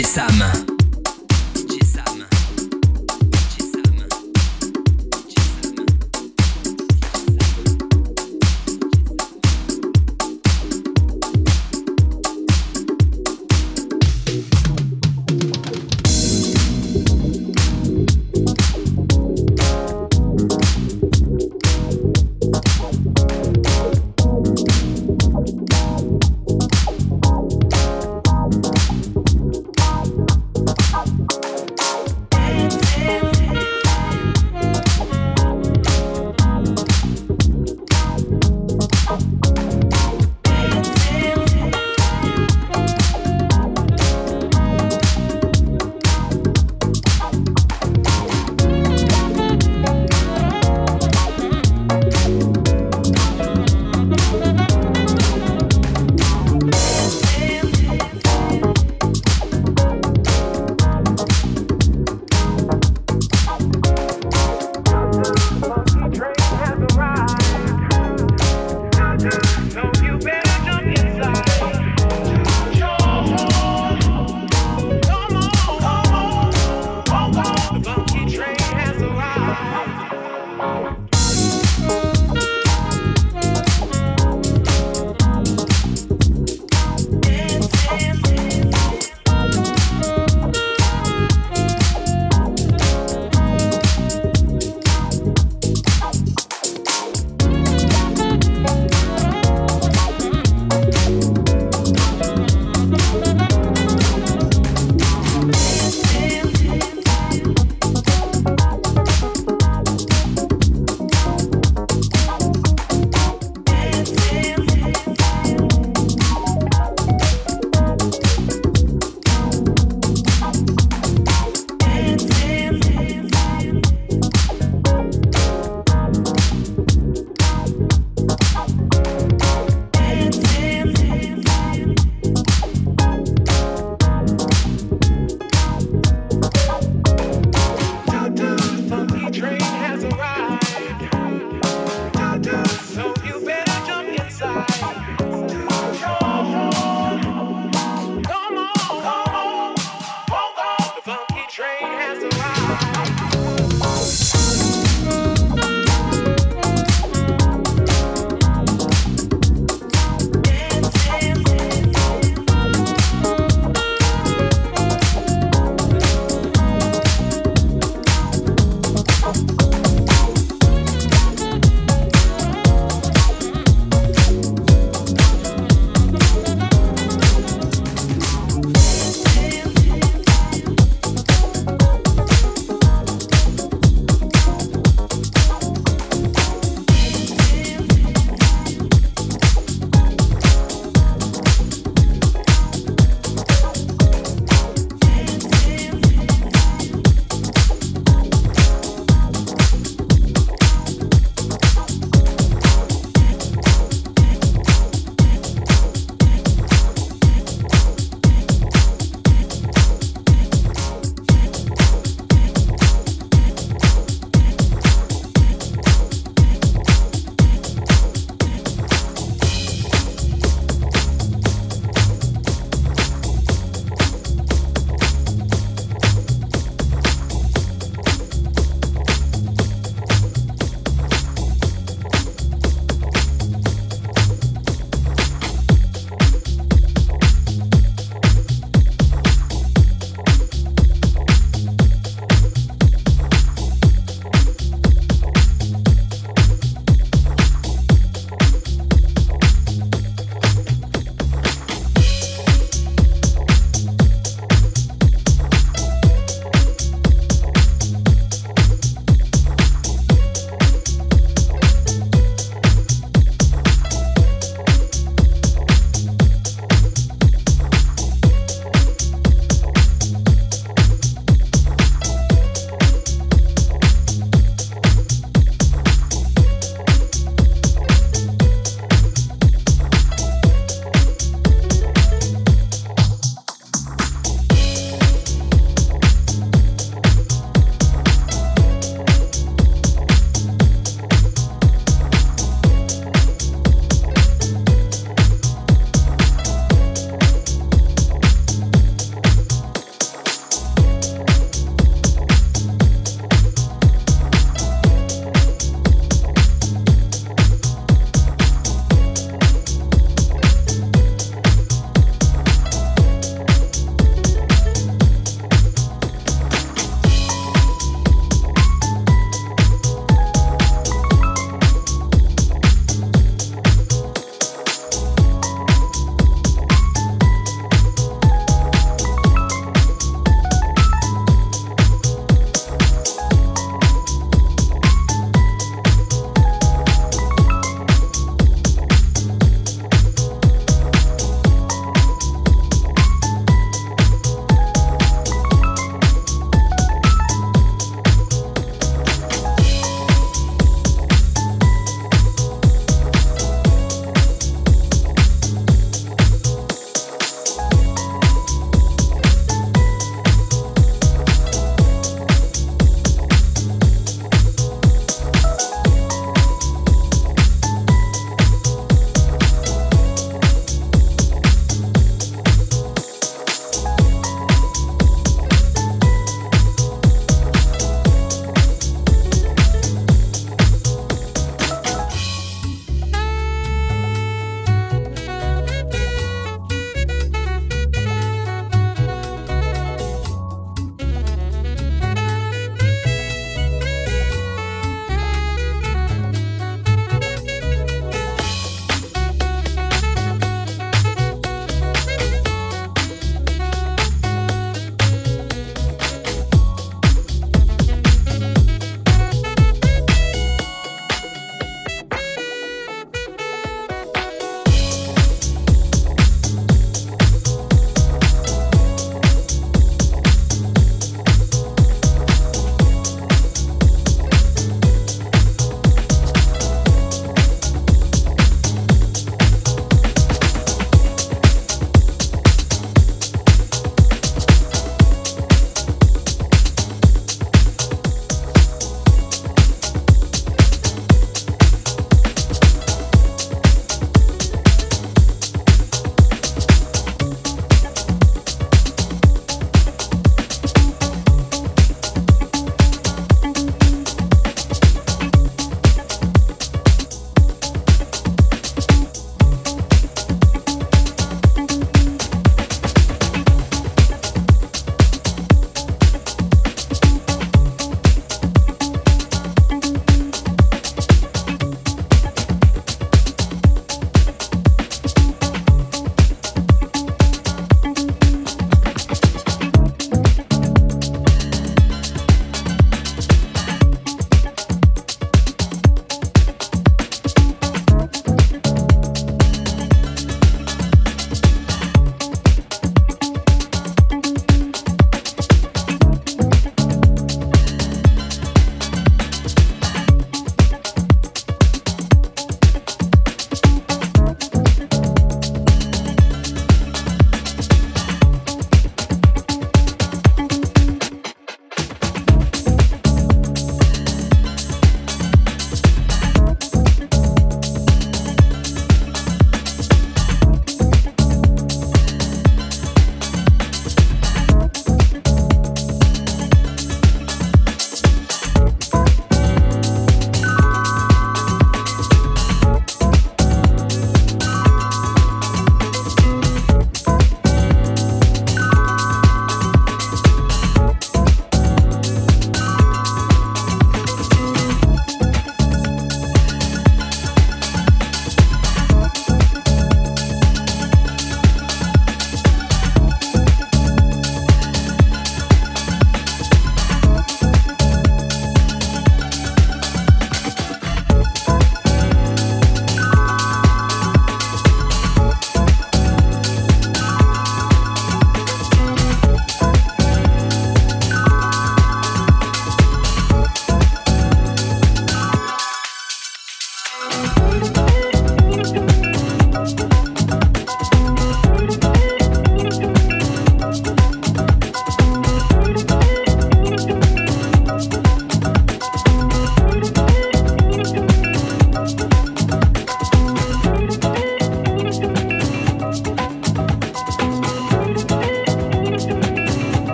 DJ Sam.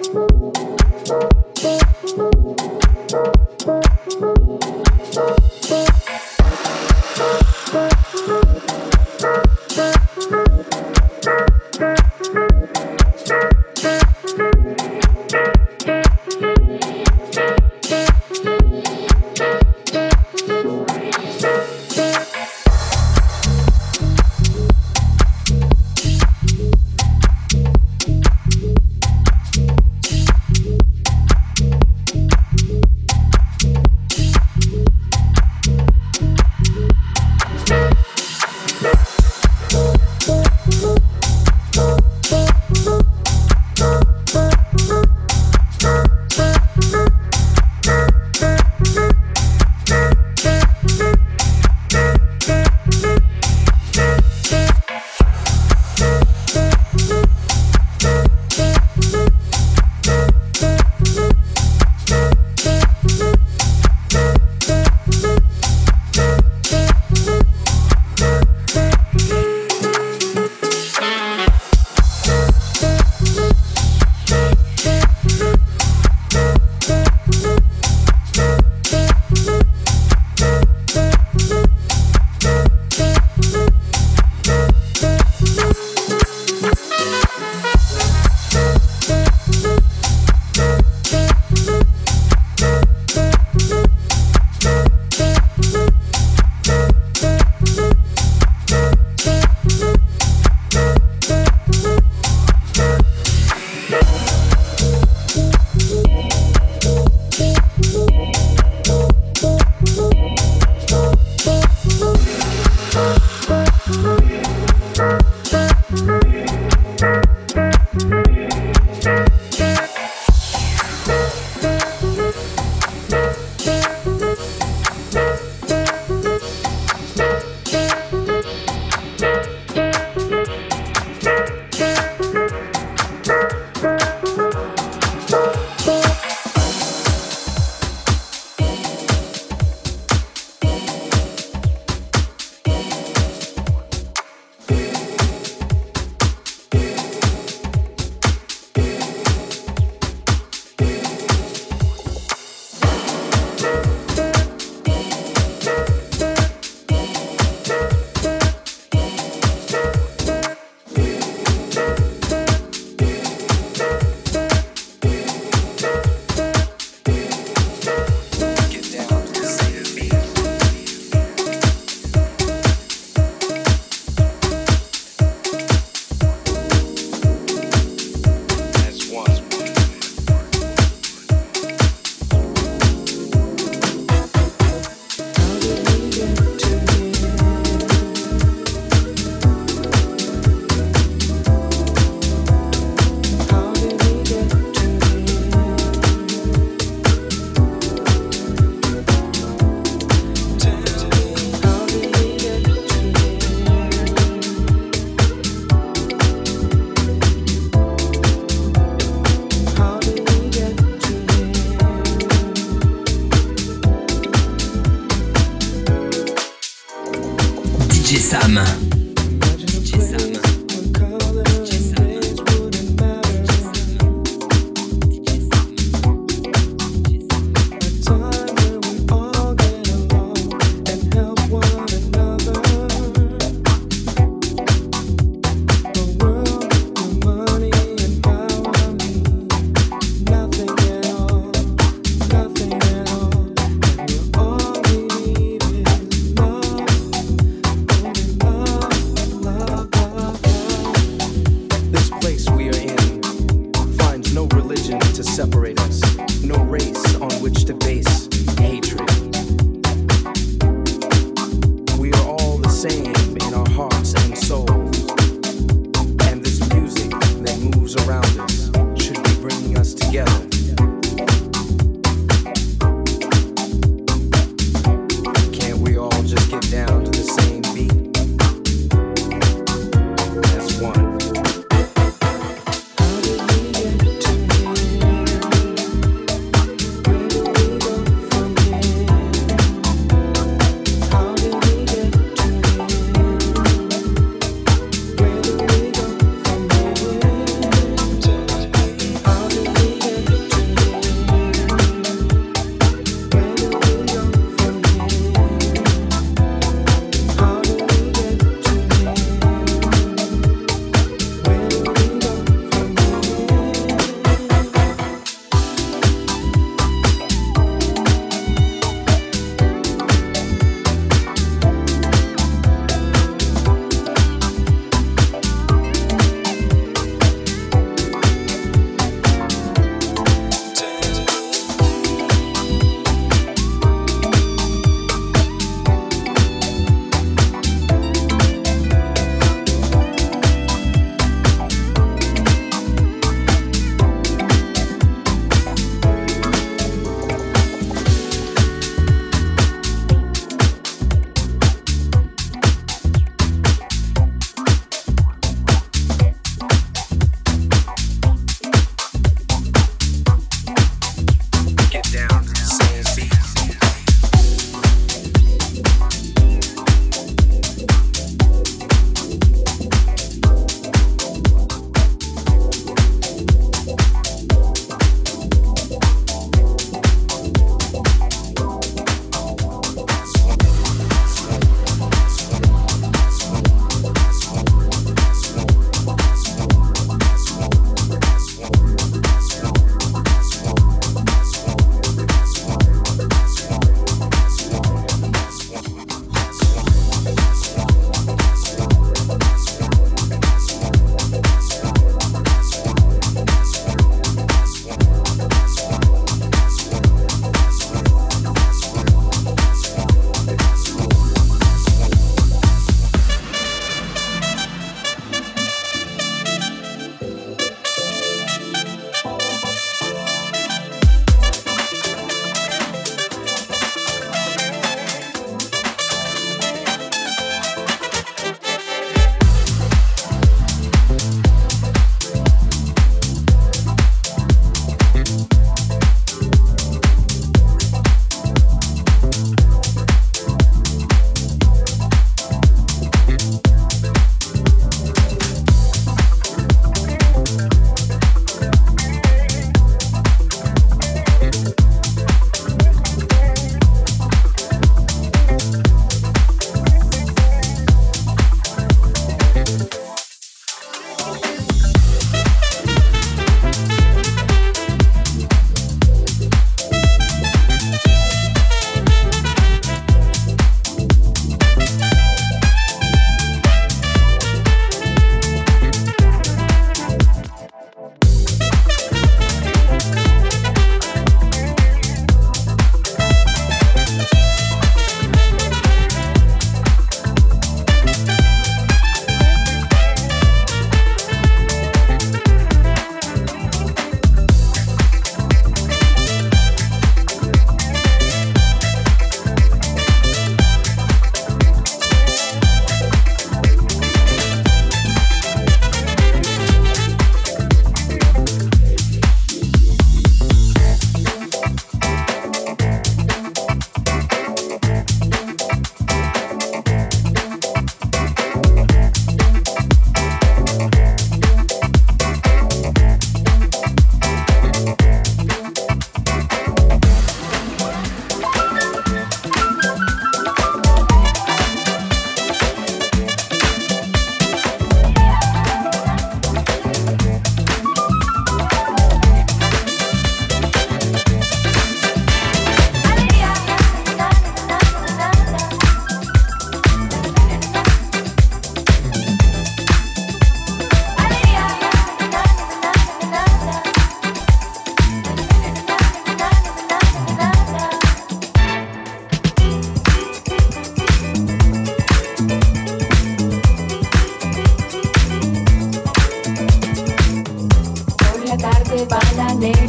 Thank you.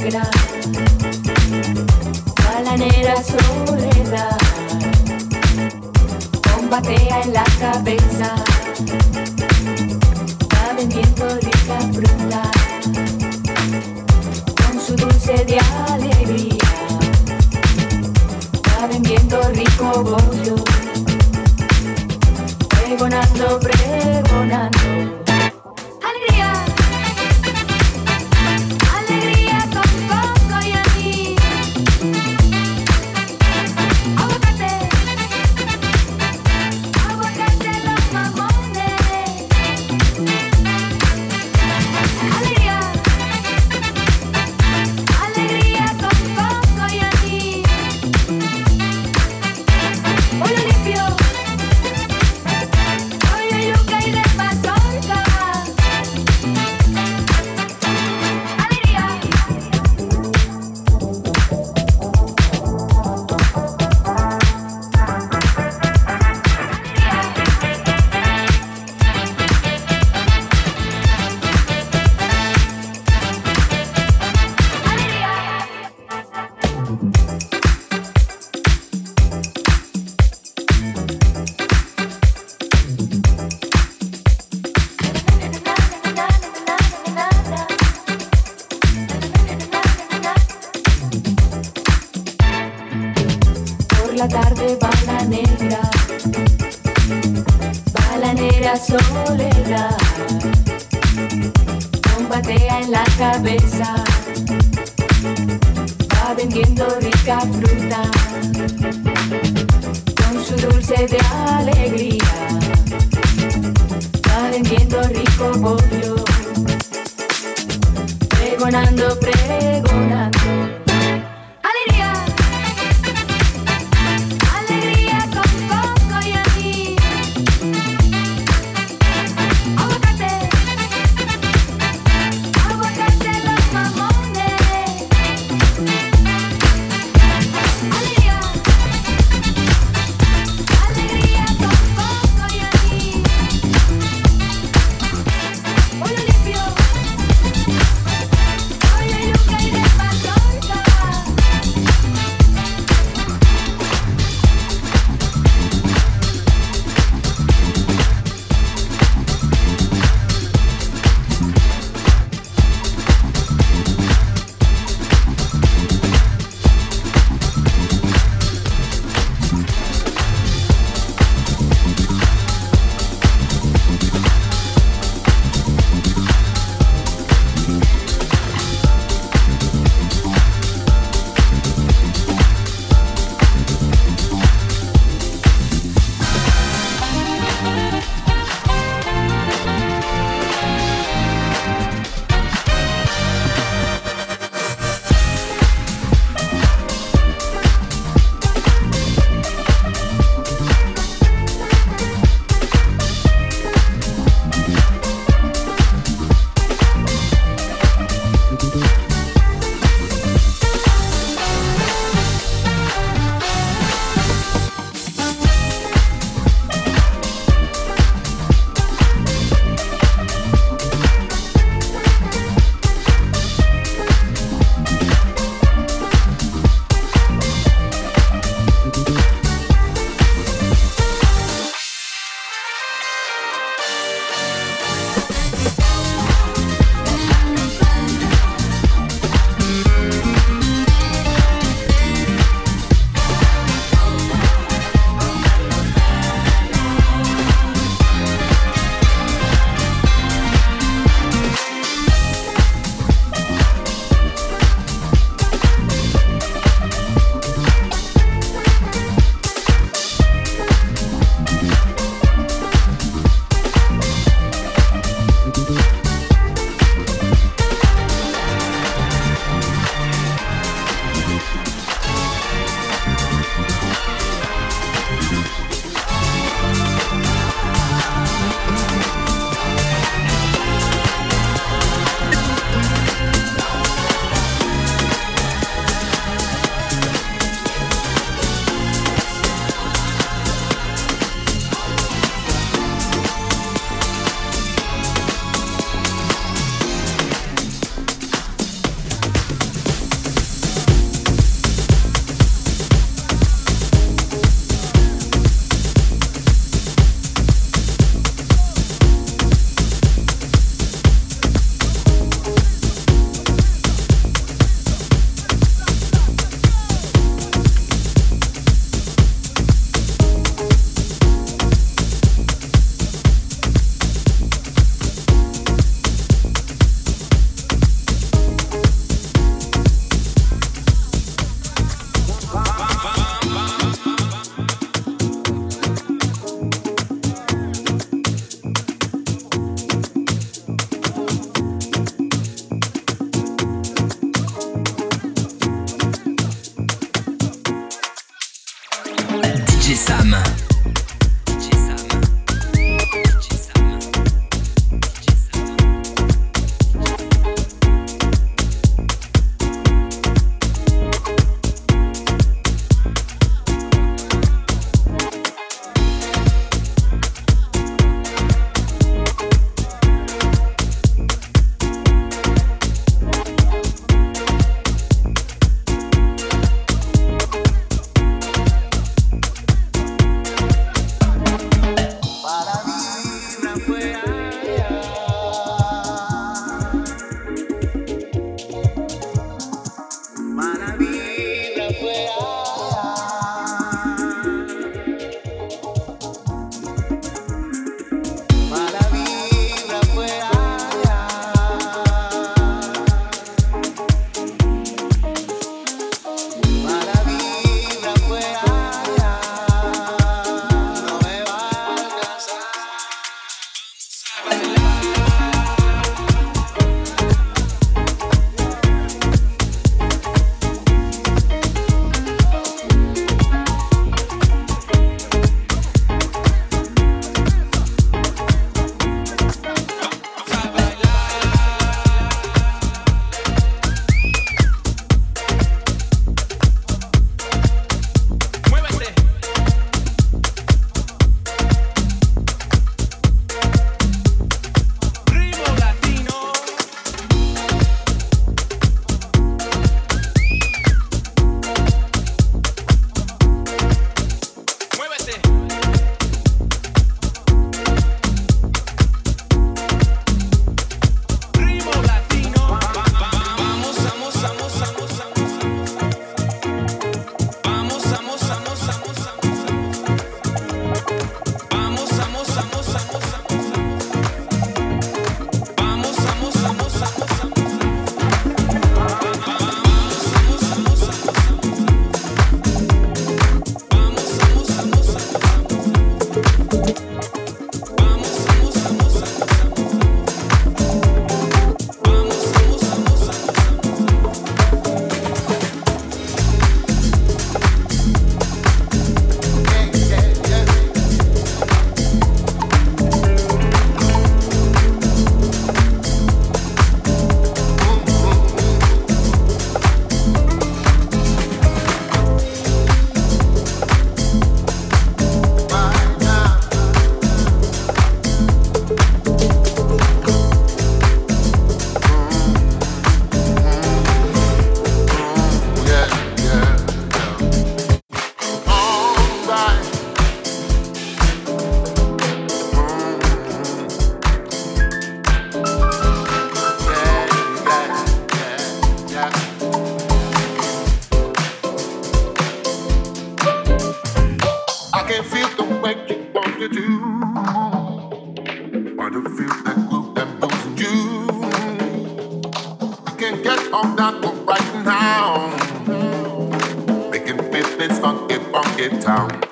Negra, balanera soledad, combatea en la cabeza, va vendiendo rica fruta, con su dulce de alegría, va vendiendo rico bollo, pregonando, pregonando. vendiendo rica fruta con su dulce de alegría. Va vendiendo rico pollo, pregonando, pregonando. Cape Town.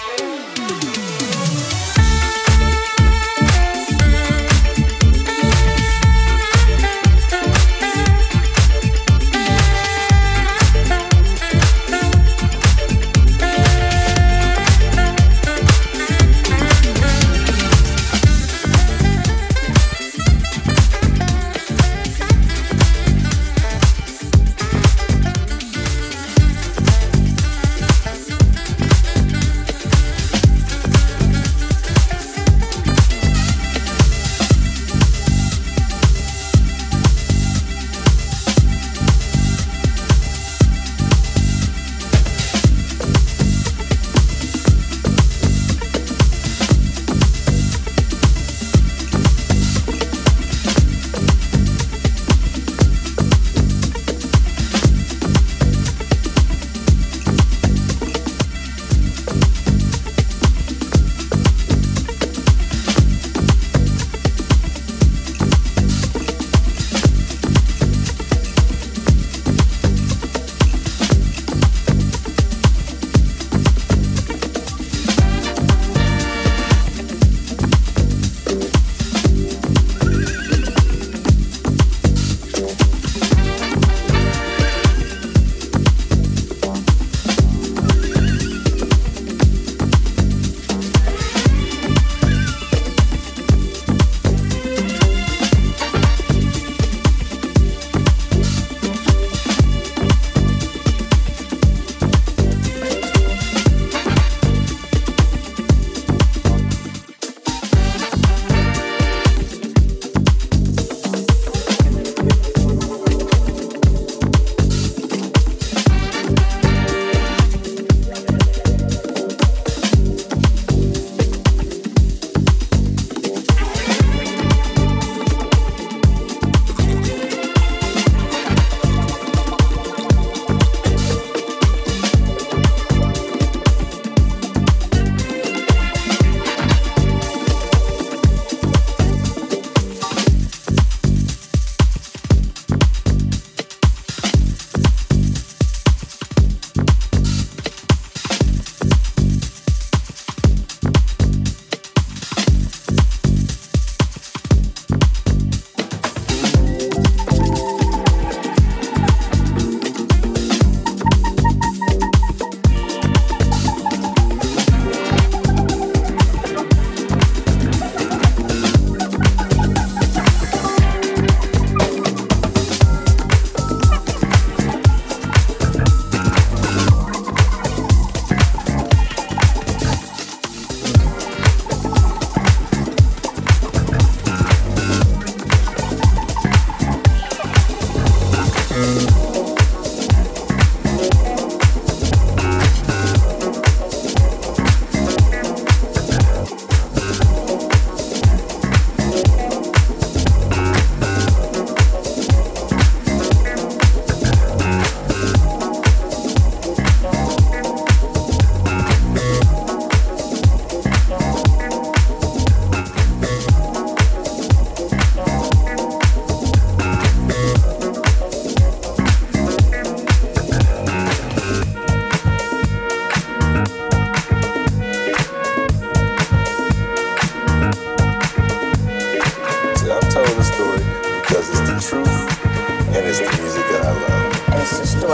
Bye.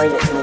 that